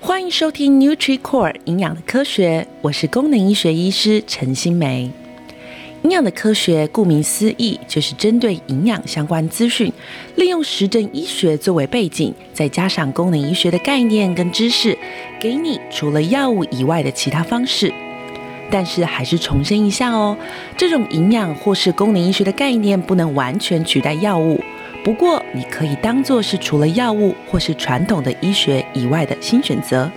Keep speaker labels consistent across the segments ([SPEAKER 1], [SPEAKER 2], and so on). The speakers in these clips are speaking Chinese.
[SPEAKER 1] 欢迎收听 NutriCore 营养的科学，我是功能医学医师陈新梅。营养的科学，顾名思义，就是针对营养相关资讯，利用实证医学作为背景，再加上功能医学的概念跟知识，给你除了药物以外的其他方式。但是还是重申一下哦，这种营养或是功能医学的概念不能完全取代药物。不过，你可以当做是除了药物或是传统的医学以外的新选择。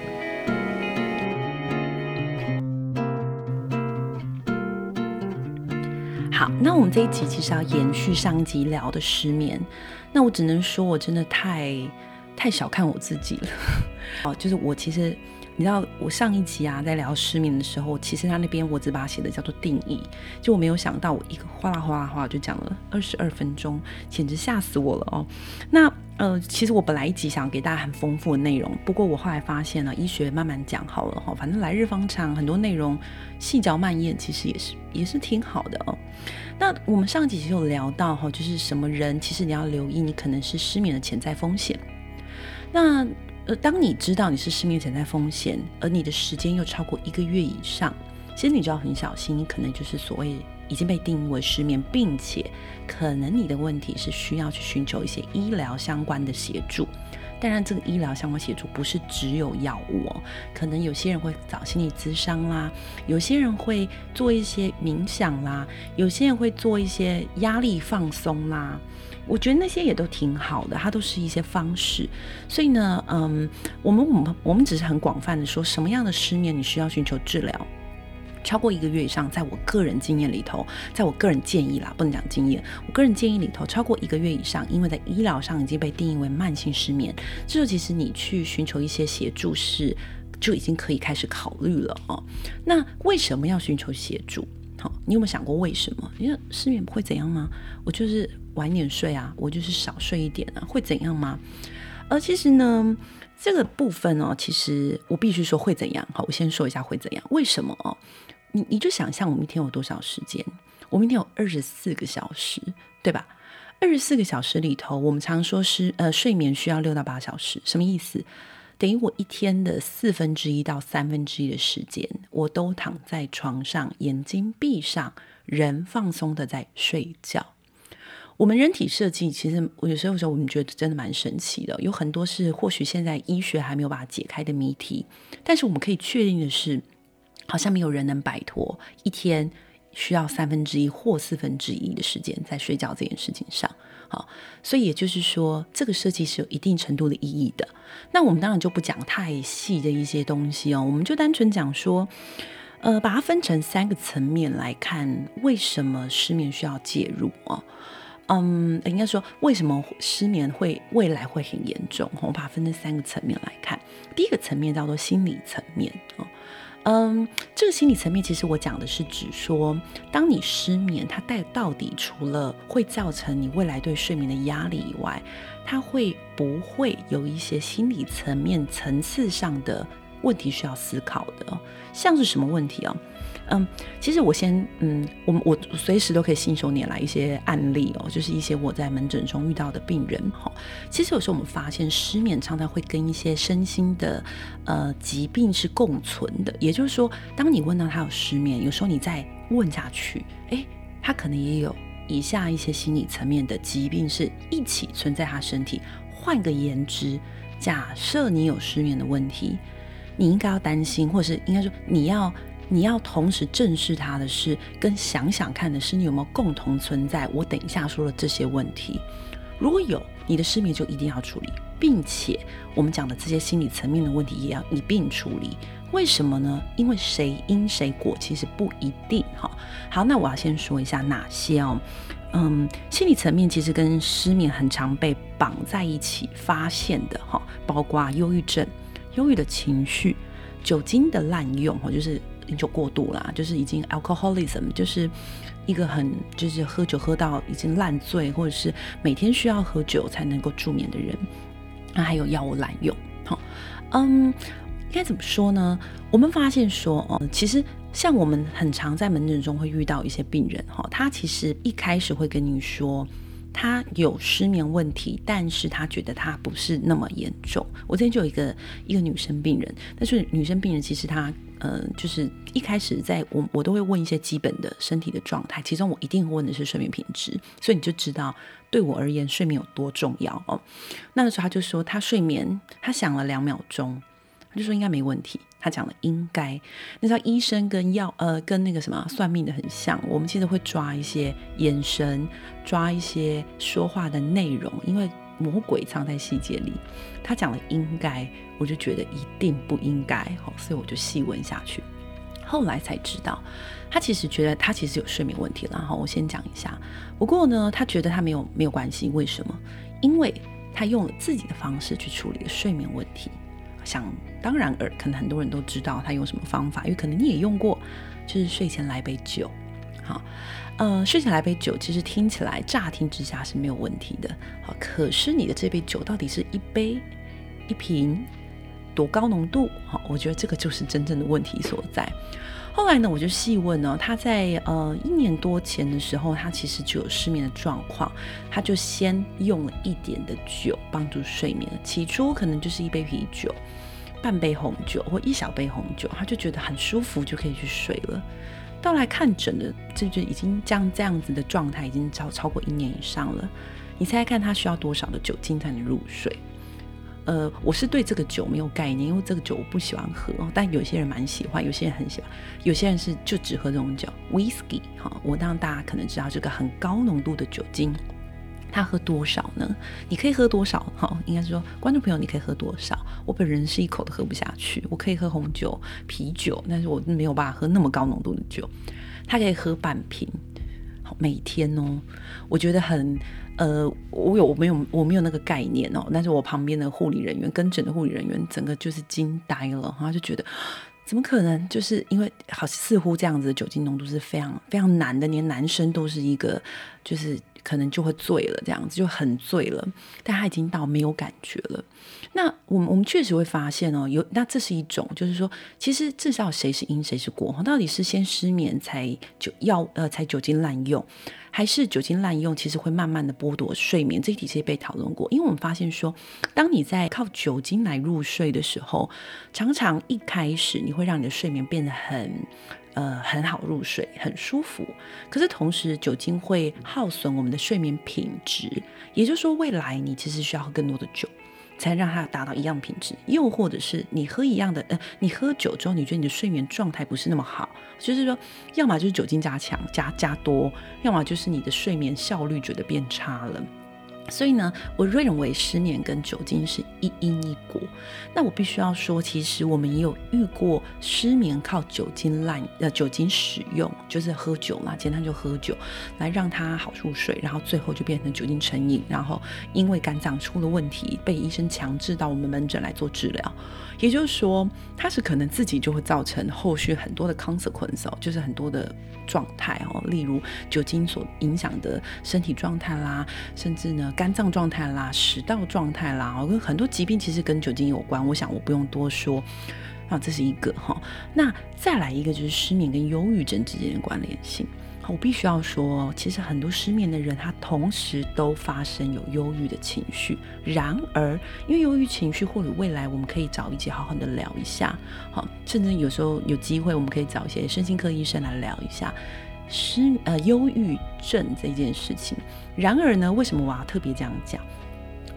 [SPEAKER 1] 好，那我们这一集其实要延续上一集聊的失眠。那我只能说，我真的太太小看我自己了。哦，就是我其实。你知道我上一集啊，在聊失眠的时候，其实他那边我只把写的叫做定义，就我没有想到我一个哗啦哗啦哗啦就讲了二十二分钟，简直吓死我了哦。那呃，其实我本来一集想给大家很丰富的内容，不过我后来发现呢，医学慢慢讲好了哈，反正来日方长，很多内容细嚼慢咽，其实也是也是挺好的哦。那我们上几集有聊到哈，就是什么人其实你要留意，你可能是失眠的潜在风险。那当你知道你是失眠潜在风险，而你的时间又超过一个月以上，其实你就要很小心，你可能就是所谓已经被定义为失眠，并且可能你的问题是需要去寻求一些医疗相关的协助。当然，这个医疗相关协助不是只有药物哦，可能有些人会找心理咨商啦，有些人会做一些冥想啦，有些人会做一些压力放松啦。我觉得那些也都挺好的，它都是一些方式。所以呢，嗯，我们我们我们只是很广泛的说，什么样的失眠你需要寻求治疗？超过一个月以上，在我个人经验里头，在我个人建议啦，不能讲经验，我个人建议里头，超过一个月以上，因为在医疗上已经被定义为慢性失眠，这时候其实你去寻求一些协助是就已经可以开始考虑了哦。那为什么要寻求协助？好，你有没有想过为什么？因为失眠会怎样吗？我就是晚点睡啊，我就是少睡一点啊，会怎样吗？而其实呢，这个部分哦，其实我必须说会怎样。好，我先说一下会怎样。为什么哦？你你就想象我们一天有多少时间？我们一天有二十四个小时，对吧？二十四个小时里头，我们常说是呃睡眠需要六到八小时，什么意思？等于我一天的四分之一到三分之一的时间，我都躺在床上，眼睛闭上，人放松的在睡觉。我们人体设计其实，我有时候时候我们觉得真的蛮神奇的，有很多是或许现在医学还没有把它解开的谜题。但是我们可以确定的是，好像没有人能摆脱一天需要三分之一或四分之一的时间在睡觉这件事情上。好，所以也就是说，这个设计是有一定程度的意义的。那我们当然就不讲太细的一些东西哦，我们就单纯讲说，呃，把它分成三个层面来看，为什么失眠需要介入哦？嗯，应该说为什么失眠会未来会很严重？我把它分成三个层面来看。第一个层面叫做心理层面哦。嗯，这个心理层面其实我讲的是指说，当你失眠，它带到底除了会造成你未来对睡眠的压力以外，它会不会有一些心理层面层次上的问题需要思考的？像是什么问题啊？嗯，其实我先嗯，我们我随时都可以信手拈来一些案例哦，就是一些我在门诊中遇到的病人哈。其实有时候我们发现失眠常常会跟一些身心的呃疾病是共存的，也就是说，当你问到他有失眠，有时候你再问下去，诶，他可能也有以下一些心理层面的疾病是一起存在他身体。换个言之，假设你有失眠的问题，你应该要担心，或者是应该说你要。你要同时正视它的是，跟想想看的是，你有没有共同存在？我等一下说的这些问题，如果有，你的失眠就一定要处理，并且我们讲的这些心理层面的问题也要一并处理。为什么呢？因为谁因谁果其实不一定。哈，好，那我要先说一下哪些哦，嗯，心理层面其实跟失眠很常被绑在一起发现的哈，包括忧郁症、忧郁的情绪、酒精的滥用，哈，就是。饮酒过度啦，就是已经 alcoholism，就是一个很就是喝酒喝到已经烂醉，或者是每天需要喝酒才能够助眠的人。那还有药物滥用，好，嗯，应该怎么说呢？我们发现说，哦，其实像我们很常在门诊中会遇到一些病人，哈，他其实一开始会跟你说，他有失眠问题，但是他觉得他不是那么严重。我之前就有一个一个女生病人，但是女生病人其实她，呃，就是一开始在我我都会问一些基本的身体的状态，其中我一定问的是睡眠品质，所以你就知道对我而言睡眠有多重要哦。那个时候他就说他睡眠，他想了两秒钟，他就说应该没问题。他讲了应该，那叫医生跟药呃跟那个什么算命的很像，我们其实会抓一些眼神，抓一些说话的内容，因为魔鬼藏在细节里。他讲了应该，我就觉得一定不应该，好，所以我就细问下去。后来才知道，他其实觉得他其实有睡眠问题了。然后我先讲一下，不过呢，他觉得他没有没有关系，为什么？因为他用了自己的方式去处理了睡眠问题。想当然尔，可能很多人都知道他用什么方法，因为可能你也用过，就是睡前来杯酒，好，呃，睡前来杯酒，其实听起来乍听之下是没有问题的，好，可是你的这杯酒到底是一杯、一瓶，多高浓度？好，我觉得这个就是真正的问题所在。后来呢，我就细问呢，他在呃一年多前的时候，他其实就有失眠的状况，他就先用了一点的酒帮助睡眠。起初可能就是一杯啤酒、半杯红酒或一小杯红酒，他就觉得很舒服，就可以去睡了。到来看诊的，这就已经这样这样子的状态，已经超超过一年以上了。你猜猜看，他需要多少的酒精才能入睡？呃，我是对这个酒没有概念，因为这个酒我不喜欢喝，但有些人蛮喜欢，有些人很喜欢，有些人是就只喝这种酒，whisky 哈。我当然大家可能知道这个很高浓度的酒精，他喝多少呢？你可以喝多少？哈，应该是说观众朋友你可以喝多少？我本人是一口都喝不下去，我可以喝红酒、啤酒，但是我没有办法喝那么高浓度的酒。他可以喝半瓶，好，每天哦，我觉得很。呃，我有我没有我没有那个概念哦，但是我旁边的护理人员跟诊的护理人员整个就是惊呆了，然后就觉得怎么可能？就是因为好似乎这样子的酒精浓度是非常非常难的，连男生都是一个就是。可能就会醉了，这样子就很醉了，但他已经到没有感觉了。那我们我们确实会发现哦，有那这是一种，就是说，其实至少谁是因谁是果，到底是先失眠才酒药呃才酒精滥用，还是酒精滥用其实会慢慢的剥夺睡眠？这一题其实被讨论过，因为我们发现说，当你在靠酒精来入睡的时候，常常一开始你会让你的睡眠变得很。呃，很好入睡，很舒服。可是同时，酒精会耗损我们的睡眠品质。也就是说，未来你其实需要喝更多的酒，才让它达到一样品质。又或者是你喝一样的，呃，你喝酒之后，你觉得你的睡眠状态不是那么好，就是说，要么就是酒精加强加加多，要么就是你的睡眠效率觉得变差了。所以呢，我认为失眠跟酒精是一因一果。那我必须要说，其实我们也有遇过失眠靠酒精滥呃酒精使用，就是喝酒嘛，简单就喝酒来让他好入睡，然后最后就变成酒精成瘾，然后因为肝脏出了问题，被医生强制到我们门诊来做治疗。也就是说，他是可能自己就会造成后续很多的 consequence，就是很多的状态哦，例如酒精所影响的身体状态啦，甚至呢。肝脏状态啦，食道状态啦，跟很多疾病其实跟酒精有关。我想我不用多说啊，这是一个哈。那再来一个就是失眠跟忧郁症之间的关联性。我必须要说，其实很多失眠的人，他同时都发生有忧郁的情绪。然而，因为忧郁情绪，或者未来我们可以找一起好好的聊一下，好，甚至有时候有机会，我们可以找一些身心科医生来聊一下。失呃忧郁症这件事情，然而呢，为什么我要特别这样讲？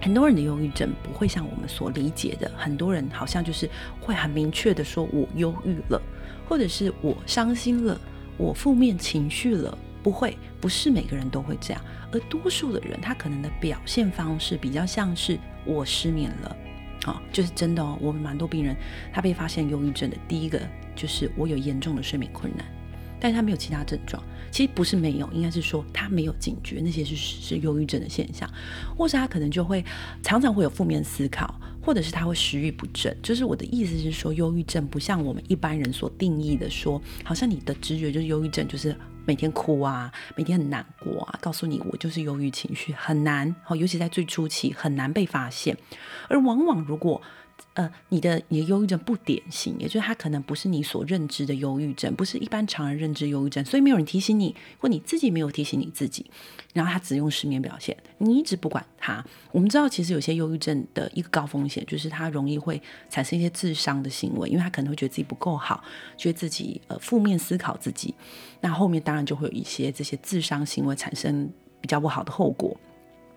[SPEAKER 1] 很多人的忧郁症不会像我们所理解的，很多人好像就是会很明确的说“我忧郁了”，或者是我伤心了，我负面情绪了，不会，不是每个人都会这样。而多数的人，他可能的表现方式比较像是我失眠了，啊，就是真的哦。我们蛮多病人，他被发现忧郁症的第一个就是我有严重的睡眠困难。但是他没有其他症状，其实不是没有，应该是说他没有警觉，那些是是忧郁症的现象，或是他可能就会常常会有负面思考，或者是他会食欲不振。就是我的意思是说，忧郁症不像我们一般人所定义的说，好像你的直觉就是忧郁症，就是每天哭啊，每天很难过啊，告诉你我就是忧郁情绪很难，好，尤其在最初期很难被发现，而往往如果呃，你的你的忧郁症不典型，也就是它可能不是你所认知的忧郁症，不是一般常人认知忧郁症，所以没有人提醒你，或你自己没有提醒你自己，然后他只用失眠表现，你一直不管他。我们知道，其实有些忧郁症的一个高风险，就是他容易会产生一些自伤的行为，因为他可能会觉得自己不够好，觉得自己呃负面思考自己，那后面当然就会有一些这些自伤行为产生比较不好的后果。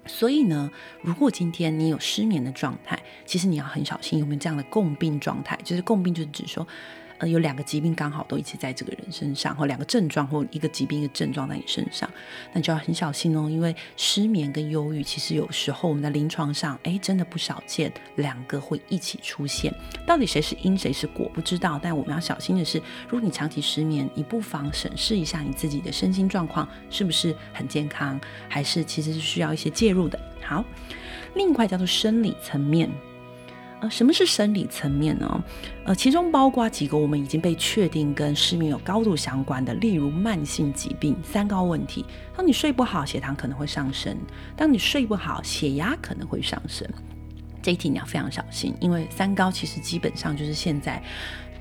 [SPEAKER 1] 所以呢，如果今天你有失眠的状态，其实你要很小心有没有这样的共病状态。就是共病，就是指说，呃，有两个疾病刚好都一起在这个人身上，或两个症状，或一个疾病一个症状在你身上，那就要很小心哦。因为失眠跟忧郁，其实有时候我们在临床上，哎，真的不少见，两个会一起出现。到底谁是因谁是果，不知道。但我们要小心的是，如果你长期失眠，你不妨审视一下你自己的身心状况是不是很健康，还是其实是需要一些介入的。好，另一块叫做生理层面。呃，什么是生理层面呢？呃，其中包括几个我们已经被确定跟失眠有高度相关的，例如慢性疾病、三高问题。当你睡不好，血糖可能会上升；当你睡不好，血压可能会上升。这一题你要非常小心，因为三高其实基本上就是现在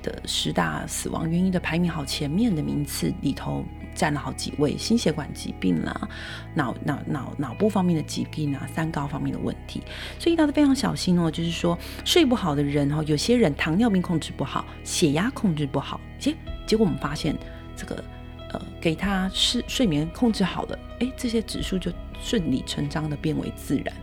[SPEAKER 1] 的十大死亡原因的排名好前面的名次里头。占了好几位，心血管疾病啦，脑脑脑脑部方面的疾病啊，三高方面的问题，所以大家非常小心哦。就是说，睡不好的人哦，有些人糖尿病控制不好，血压控制不好，结结果我们发现这个呃，给他是睡眠控制好了，哎，这些指数就顺理成章的变为自然。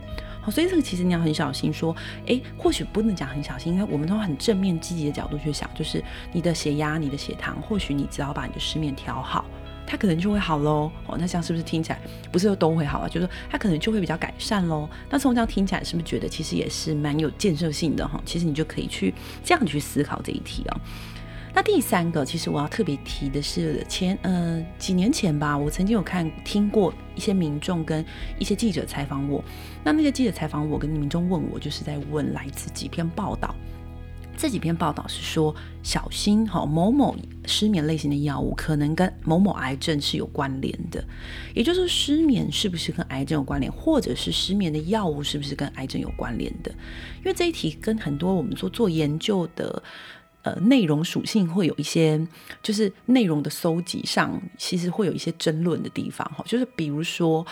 [SPEAKER 1] 好，所以这个其实你要很小心说，哎，或许不能讲很小心，因为我们都很正面积极的角度去想，就是你的血压、你的血糖，或许你只要把你的失眠调好。他可能就会好喽，哦，那这样是不是听起来不是都会好啊？就是说它可能就会比较改善喽。那从这样听起来，是不是觉得其实也是蛮有建设性的哈？其实你就可以去这样去思考这一题啊。那第三个，其实我要特别提的是前呃几年前吧，我曾经有看听过一些民众跟一些记者采访我，那那些记者采访我跟民众问我，就是在问来自几篇报道。这几篇报道是说，小心哈，某某失眠类型的药物可能跟某某癌症是有关联的，也就是说，失眠是不是跟癌症有关联，或者是失眠的药物是不是跟癌症有关联的？因为这一题跟很多我们说做研究的呃内容属性会有一些，就是内容的搜集上其实会有一些争论的地方哈，就是比如说，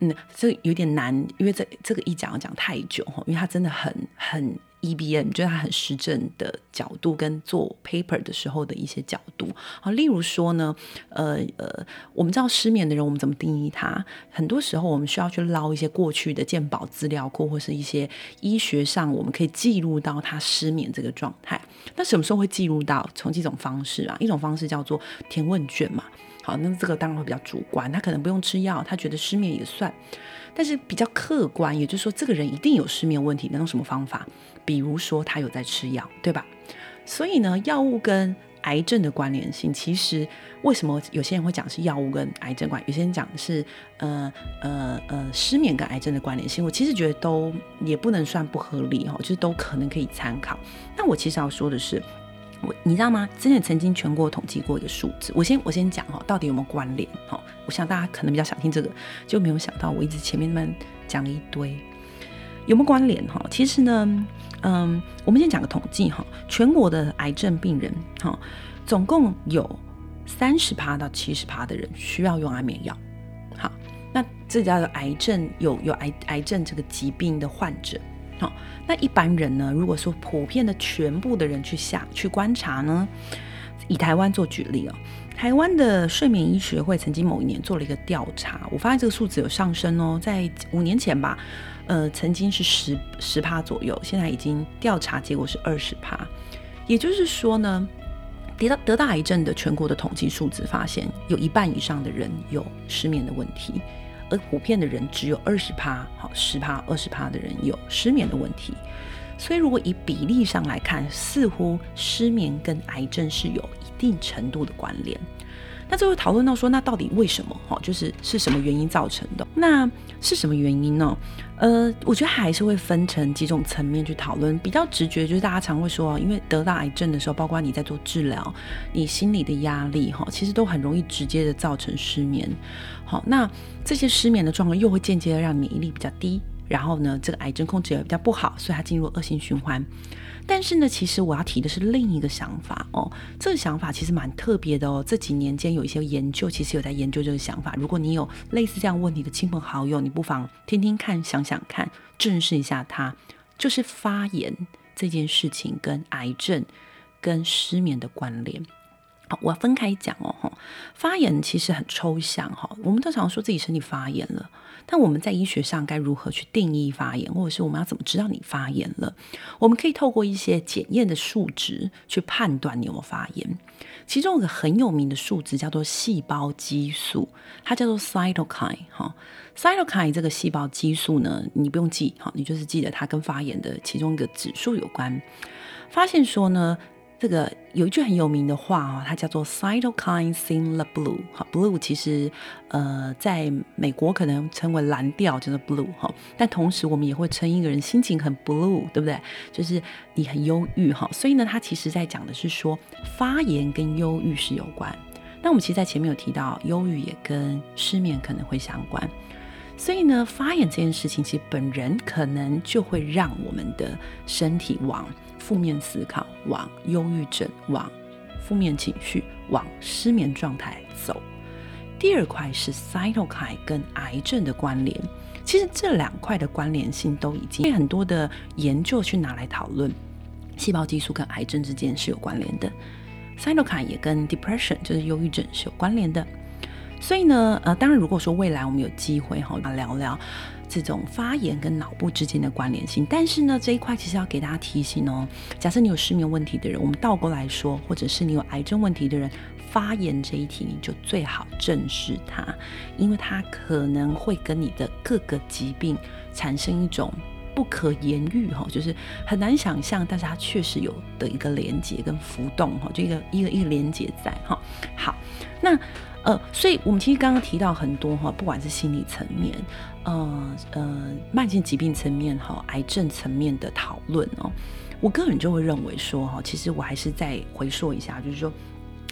[SPEAKER 1] 嗯，这有点难，因为这这个一讲要讲太久哈，因为它真的很很。EBM 就是它很实证的角度跟做 paper 的时候的一些角度好，例如说呢，呃呃，我们知道失眠的人，我们怎么定义他？很多时候我们需要去捞一些过去的鉴宝资料库，或是一些医学上我们可以记录到他失眠这个状态。那什么时候会记录到？从几种方式啊，一种方式叫做填问卷嘛。好，那这个当然会比较主观，他可能不用吃药，他觉得失眠也算。但是比较客观，也就是说，这个人一定有失眠问题，能用什么方法？比如说他有在吃药，对吧？所以呢，药物跟癌症的关联性，其实为什么有些人会讲是药物跟癌症关，有些人讲的是呃呃呃失眠跟癌症的关联性，我其实觉得都也不能算不合理哈，就是都可能可以参考。那我其实要说的是。我你知道吗？之前曾经全国统计过一个数字，我先我先讲哈，到底有没有关联？哈，我想大家可能比较想听这个，就没有想到我一直前面那么讲了一堆，有没有关联？哈，其实呢，嗯，我们先讲个统计哈，全国的癌症病人哈，总共有三十趴到七十趴的人需要用安眠药。好，那这叫做癌症有有癌癌症这个疾病的患者。好，那一般人呢？如果说普遍的全部的人去下去观察呢，以台湾做举例哦，台湾的睡眠医学会曾经某一年做了一个调查，我发现这个数字有上升哦，在五年前吧，呃，曾经是十十趴左右，现在已经调查结果是二十趴，也就是说呢，得到得到癌症的全国的统计数字发现，有一半以上的人有失眠的问题。而普遍的人只有二十趴，好，十趴、二十趴的人有失眠的问题，所以如果以比例上来看，似乎失眠跟癌症是有一定程度的关联。那最后讨论到说，那到底为什么？哈，就是是什么原因造成的？那是什么原因呢？呃，我觉得还是会分成几种层面去讨论。比较直觉就是大家常会说，因为得到癌症的时候，包括你在做治疗，你心理的压力，哈，其实都很容易直接的造成失眠。好，那这些失眠的状况又会间接的让免疫力比较低，然后呢，这个癌症控制也比较不好，所以它进入恶性循环。但是呢，其实我要提的是另一个想法哦，这个想法其实蛮特别的哦。这几年间有一些研究，其实有在研究这个想法。如果你有类似这样问题的亲朋好友，你不妨听听看，想想看，正视一下它，就是发炎这件事情跟癌症跟失眠的关联。好，我要分开讲哦。发炎其实很抽象哈，我们通常说自己身体发炎了，但我们在医学上该如何去定义发炎，或者是我们要怎么知道你发炎了？我们可以透过一些检验的数值去判断你有没有发炎。其中有个很有名的数值叫做细胞激素，它叫做 cytokine 哈。cytokine 这个细胞激素呢，你不用记哈，你就是记得它跟发炎的其中一个指数有关。发现说呢。这个有一句很有名的话啊，它叫做 “cytokines in the blue”。哈，blue 其实呃，在美国可能称为蓝调，就是 blue 哈。但同时我们也会称一个人心情很 blue，对不对？就是你很忧郁哈。所以呢，它其实在讲的是说发炎跟忧郁是有关。那我们其实，在前面有提到，忧郁也跟失眠可能会相关。所以呢，发炎这件事情，其实本人可能就会让我们的身体往。负面思考，往忧郁症，往负面情绪，往失眠状态走。第二块是 cytokine 跟癌症的关联。其实这两块的关联性都已经被很多的研究去拿来讨论，细胞激素跟癌症之间是有关联的。cytokine 也跟 depression 就是忧郁症是有关联的。所以呢，呃，当然如果说未来我们有机会哈，来聊聊。这种发炎跟脑部之间的关联性，但是呢，这一块其实要给大家提醒哦。假设你有失眠问题的人，我们倒过来说，或者是你有癌症问题的人，发炎这一题你就最好正视它，因为它可能会跟你的各个疾病产生一种不可言喻哈，就是很难想象，但是它确实有的一个连接跟浮动哈，就一个一个一个连接在哈。好，那。呃，所以我们其实刚刚提到很多哈，不管是心理层面，呃呃，慢性疾病层面哈，癌症层面的讨论哦，我个人就会认为说哈，其实我还是再回溯一下，就是说，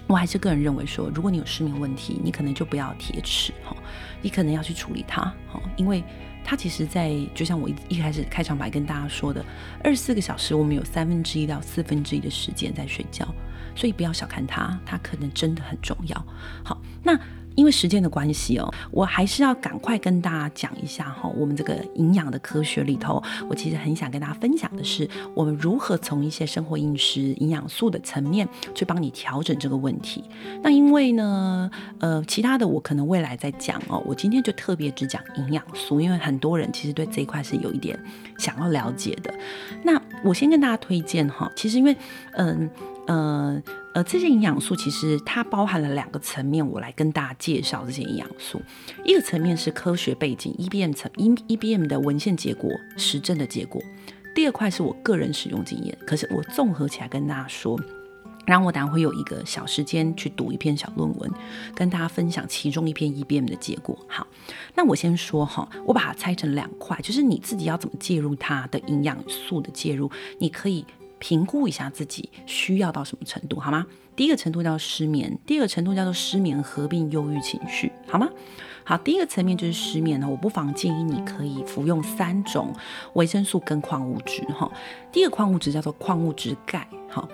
[SPEAKER 1] 我还是个人认为说，如果你有失眠问题，你可能就不要铁齿哈，你可能要去处理它哈，因为它其实在就像我一一开始开场白跟大家说的，二十四个小时我们有三分之一到四分之一的时间在睡觉。所以不要小看它，它可能真的很重要。好，那因为时间的关系哦，我还是要赶快跟大家讲一下哈，我们这个营养的科学里头，我其实很想跟大家分享的是，我们如何从一些生活饮食、营养素的层面去帮你调整这个问题。那因为呢，呃，其他的我可能未来再讲哦，我今天就特别只讲营养素，因为很多人其实对这一块是有一点想要了解的。那我先跟大家推荐哈，其实因为嗯。呃呃，这些营养素其实它包含了两个层面，我来跟大家介绍这些营养素。一个层面是科学背景，EBM 层，EBM 的文献结果、实证的结果。第二块是我个人使用经验，可是我综合起来跟大家说，然后我等下会有一个小时间去读一篇小论文，跟大家分享其中一篇 EBM 的结果。好，那我先说哈，我把它拆成两块，就是你自己要怎么介入它的营养素的介入，你可以。评估一下自己需要到什么程度，好吗？第一个程度叫失眠，第二个程度叫做失眠合并忧郁情绪，好吗？好，第一个层面就是失眠呢，我不妨建议你可以服用三种维生素跟矿物质，哈。第一个矿物质叫做矿物质钙，哈。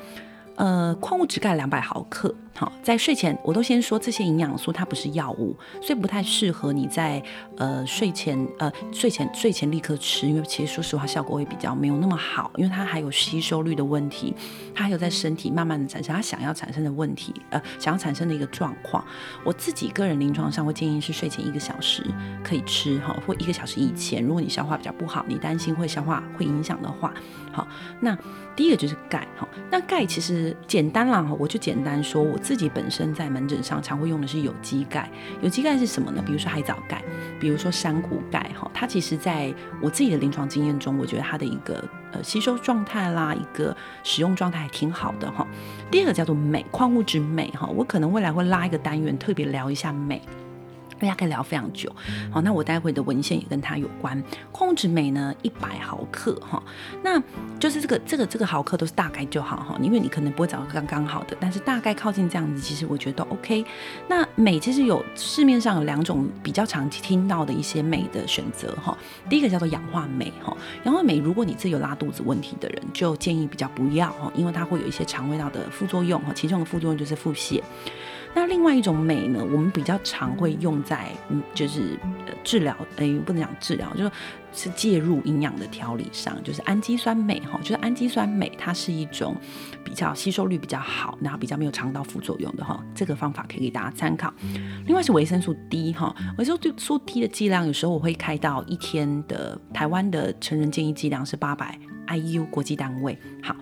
[SPEAKER 1] 呃，矿物质钙两百毫克，好，在睡前我都先说这些营养素它不是药物，所以不太适合你在呃睡前呃睡前睡前立刻吃，因为其实说实话效果会比较没有那么好，因为它还有吸收率的问题，它还有在身体慢慢的产生它想要产生的问题，呃，想要产生的一个状况。我自己个人临床上会建议是睡前一个小时可以吃哈，或一个小时以前，如果你消化比较不好，你担心会消化会影响的话，好，那。第一个就是钙哈，那钙其实简单啦哈，我就简单说，我自己本身在门诊上常会用的是有机钙。有机钙是什么呢？比如说海藻钙，比如说山谷钙哈，它其实在我自己的临床经验中，我觉得它的一个呃吸收状态啦，一个使用状态还挺好的哈。第二个叫做镁，矿物质镁哈，我可能未来会拉一个单元特别聊一下镁。大家可以聊非常久，好，那我待会的文献也跟它有关。控制镁呢，一百毫克哈，那就是这个这个这个毫克都是大概就好哈，因为你可能不会找到刚刚好的，但是大概靠近这样子，其实我觉得都 OK。那镁其实有市面上有两种比较常听到的一些镁的选择哈，第一个叫做氧化镁哈，氧化镁如果你自己有拉肚子问题的人，就建议比较不要哈，因为它会有一些肠胃道的副作用哈，其中的副作用就是腹泻。那另外一种镁呢，我们比较常会用在，嗯，就是治疗，哎，不能讲治疗，就是是介入营养的调理上，就是氨基酸镁哈，就是氨基酸镁，它是一种比较吸收率比较好，然后比较没有肠道副作用的哈，这个方法可以给大家参考。另外是维生素 D 哈，维生素 D 的剂量有时候我会开到一天的台湾的成人建议剂量是八百 IU 国际单位。好，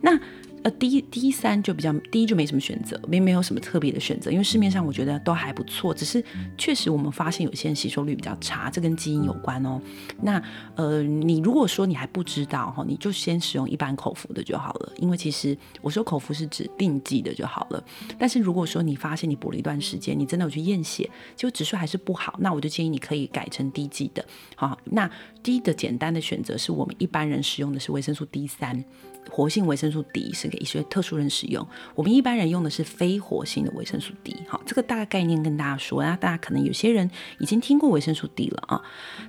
[SPEAKER 1] 那。呃，D D 三就比较 D 就没什么选择，没没有什么特别的选择，因为市面上我觉得都还不错，只是确实我们发现有些人吸收率比较差，这跟基因有关哦。那呃，你如果说你还不知道哈，你就先使用一般口服的就好了，因为其实我说口服是指定剂的就好了。但是如果说你发现你补了一段时间，你真的有去验血，结果指数还是不好，那我就建议你可以改成低剂的。好，那低的简单的选择是我们一般人使用的是维生素 D 三。活性维生素 D 是给一些特殊人使用，我们一般人用的是非活性的维生素 D。好，这个大概概念跟大家说，那大家可能有些人已经听过维生素 D 了啊。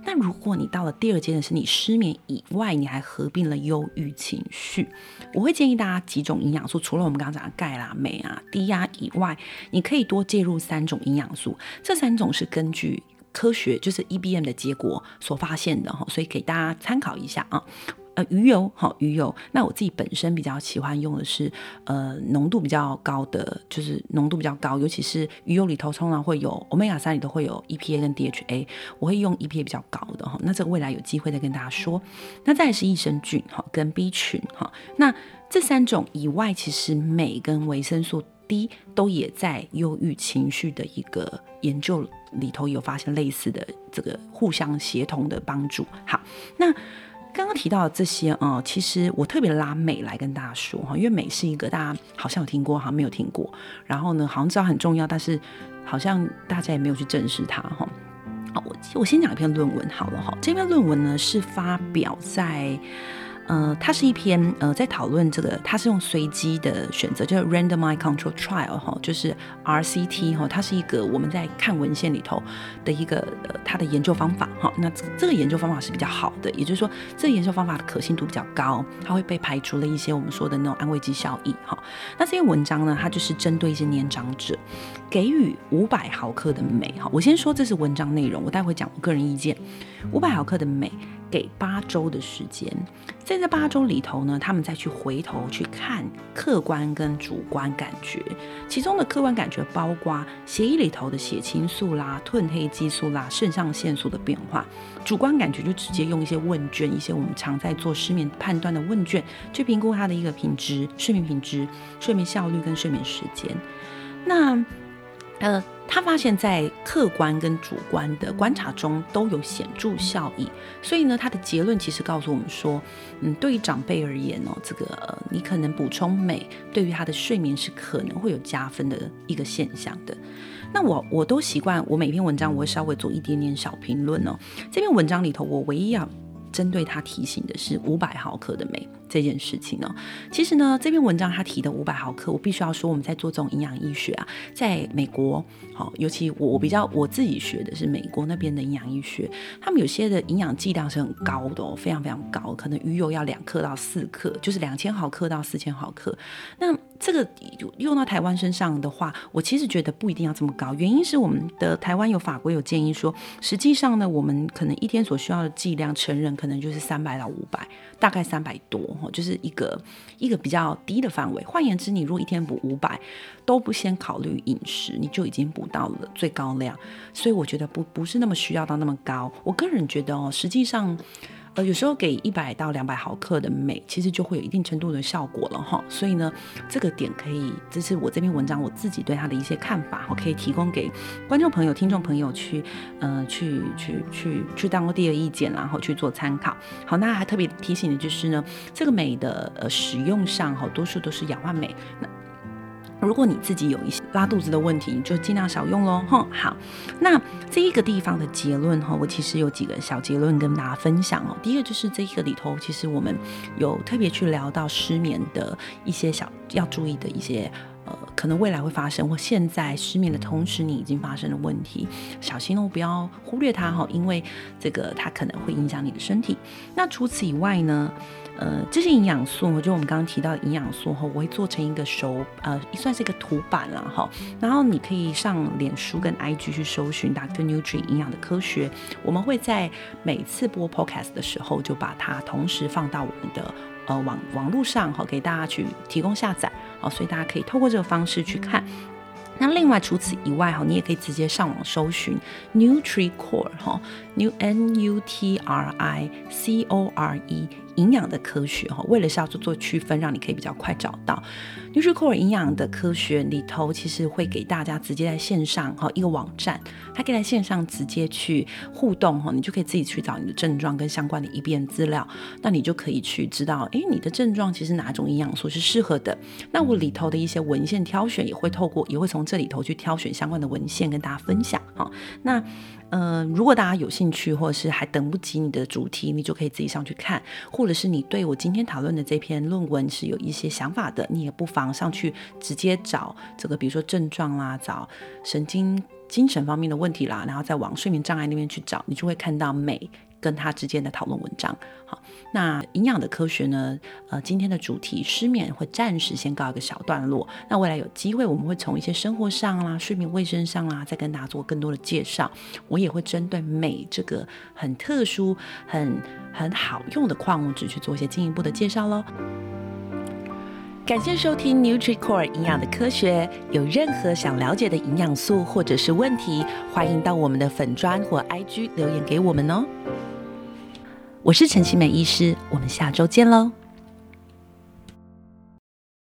[SPEAKER 1] 那如果你到了第二阶段是你失眠以外，你还合并了忧郁情绪，我会建议大家几种营养素，除了我们刚刚讲的钙啦、镁啊、D 啊以外，你可以多介入三种营养素。这三种是根据科学，就是 EBM 的结果所发现的哈，所以给大家参考一下啊。呃，鱼油好，鱼油。那我自己本身比较喜欢用的是，呃，浓度比较高的，就是浓度比较高，尤其是鱼油里头通常会有欧米伽三里头会有 EPA 跟 DHA，我会用 EPA 比较高的哈。那这个未来有机会再跟大家说。那再来是益生菌哈，跟 B 群哈。那这三种以外，其实镁跟维生素 D 都也在忧郁情绪的一个研究里头有发现类似的这个互相协同的帮助。好，那。刚刚提到这些啊、嗯，其实我特别拉美来跟大家说哈，因为美是一个大家好像有听过，好像没有听过。然后呢，好像知道很重要，但是好像大家也没有去正视它哈。好，我我先讲一篇论文好了哈。这篇论文呢是发表在。呃，它是一篇呃，在讨论这个，它是用随机的选择，就是 randomized control trial 哈，就是 RCT 哈，它是一个我们在看文献里头的一个呃，它的研究方法哈。那这个研究方法是比较好的，也就是说，这个研究方法的可信度比较高，它会被排除了一些我们说的那种安慰剂效应哈。那这篇文章呢，它就是针对一些年长者，给予五百毫克的镁哈。我先说这是文章内容，我待会讲我个人意见，五百毫克的镁。给八周的时间，在这八周里头呢，他们再去回头去看客观跟主观感觉，其中的客观感觉包括血液里头的血清素啦、褪黑激素啦、肾上腺素的变化；主观感觉就直接用一些问卷，一些我们常在做失眠判断的问卷，去评估他的一个品质、睡眠品质、睡眠效率跟睡眠时间。那呃。他发现，在客观跟主观的观察中都有显著效益，所以呢，他的结论其实告诉我们说，嗯，对于长辈而言哦，这个、呃、你可能补充镁，对于他的睡眠是可能会有加分的一个现象的。那我我都习惯，我每篇文章我会稍微做一点点小评论哦。这篇文章里头，我唯一要针对他提醒的是五百毫克的镁。这件事情呢，其实呢，这篇文章他提的五百毫克，我必须要说，我们在做这种营养医学啊，在美国，好，尤其我我比较我自己学的是美国那边的营养医学，他们有些的营养剂量是很高的哦，非常非常高，可能鱼油要两克到四克，就是两千毫克到四千毫克。那这个用到台湾身上的话，我其实觉得不一定要这么高，原因是我们的台湾有法规有建议说，实际上呢，我们可能一天所需要的剂量，成人可能就是三百到五百，大概三百多。就是一个一个比较低的范围。换言之，你如果一天补五百，都不先考虑饮食，你就已经补到了最高量。所以我觉得不不是那么需要到那么高。我个人觉得哦，实际上。呃，有时候给一百到两百毫克的镁，其实就会有一定程度的效果了哈。所以呢，这个点可以，这是我这篇文章我自己对它的一些看法，我可以提供给观众朋友、听众朋友去，呃，去去去去当第二意见，然后去做参考。好，那还特别提醒的就是呢，这个镁的呃使用上，好多数都是氧化镁。那如果你自己有一些拉肚子的问题，你就尽量少用喽。哼，好，那这一个地方的结论哈，我其实有几个小结论跟大家分享哦。第一个就是这一个里头，其实我们有特别去聊到失眠的一些小要注意的一些。呃，可能未来会发生，或现在失眠的同时，你已经发生的问题，小心哦，不要忽略它哈，因为这个它可能会影响你的身体。那除此以外呢，呃，这些营养素，就我们刚刚提到营养素哈，我会做成一个手，呃，算是一个图板了哈。然后你可以上脸书跟 IG 去搜寻 Dr. Nutri 营养的科学，我们会在每次播 Podcast 的时候，就把它同时放到我们的。呃，网网络上哈，给大家去提供下载，哦，所以大家可以透过这个方式去看。那另外除此以外哈，你也可以直接上网搜寻 NutriCore 哈，New N U T R I C O R E。营养的科学哈，为了是要做做区分，让你可以比较快找到 NutriCore 营养的科学里头，其实会给大家直接在线上哈一个网站，它可以在线上直接去互动哈，你就可以自己去找你的症状跟相关的一遍资料，那你就可以去知道，诶，你的症状其实哪种营养素是适合的。那我里头的一些文献挑选也会透过，也会从这里头去挑选相关的文献跟大家分享哈。那嗯、如果大家有兴趣，或者是还等不及你的主题，你就可以自己上去看；或者是你对我今天讨论的这篇论文是有一些想法的，你也不妨上去直接找这个，比如说症状啦，找神经、精神方面的问题啦，然后再往睡眠障碍那边去找，你就会看到美。跟他之间的讨论文章，好，那营养的科学呢？呃，今天的主题失眠会暂时先告一个小段落。那未来有机会，我们会从一些生活上啦、睡眠卫生上啦，再跟大家做更多的介绍。我也会针对镁这个很特殊、很很好用的矿物质去做一些进一步的介绍喽。感谢收听 NutriCore 营养的科学。有任何想了解的营养素或者是问题，欢迎到我们的粉砖或 IG 留言给我们哦。我是陈其美医师，我们下周见喽。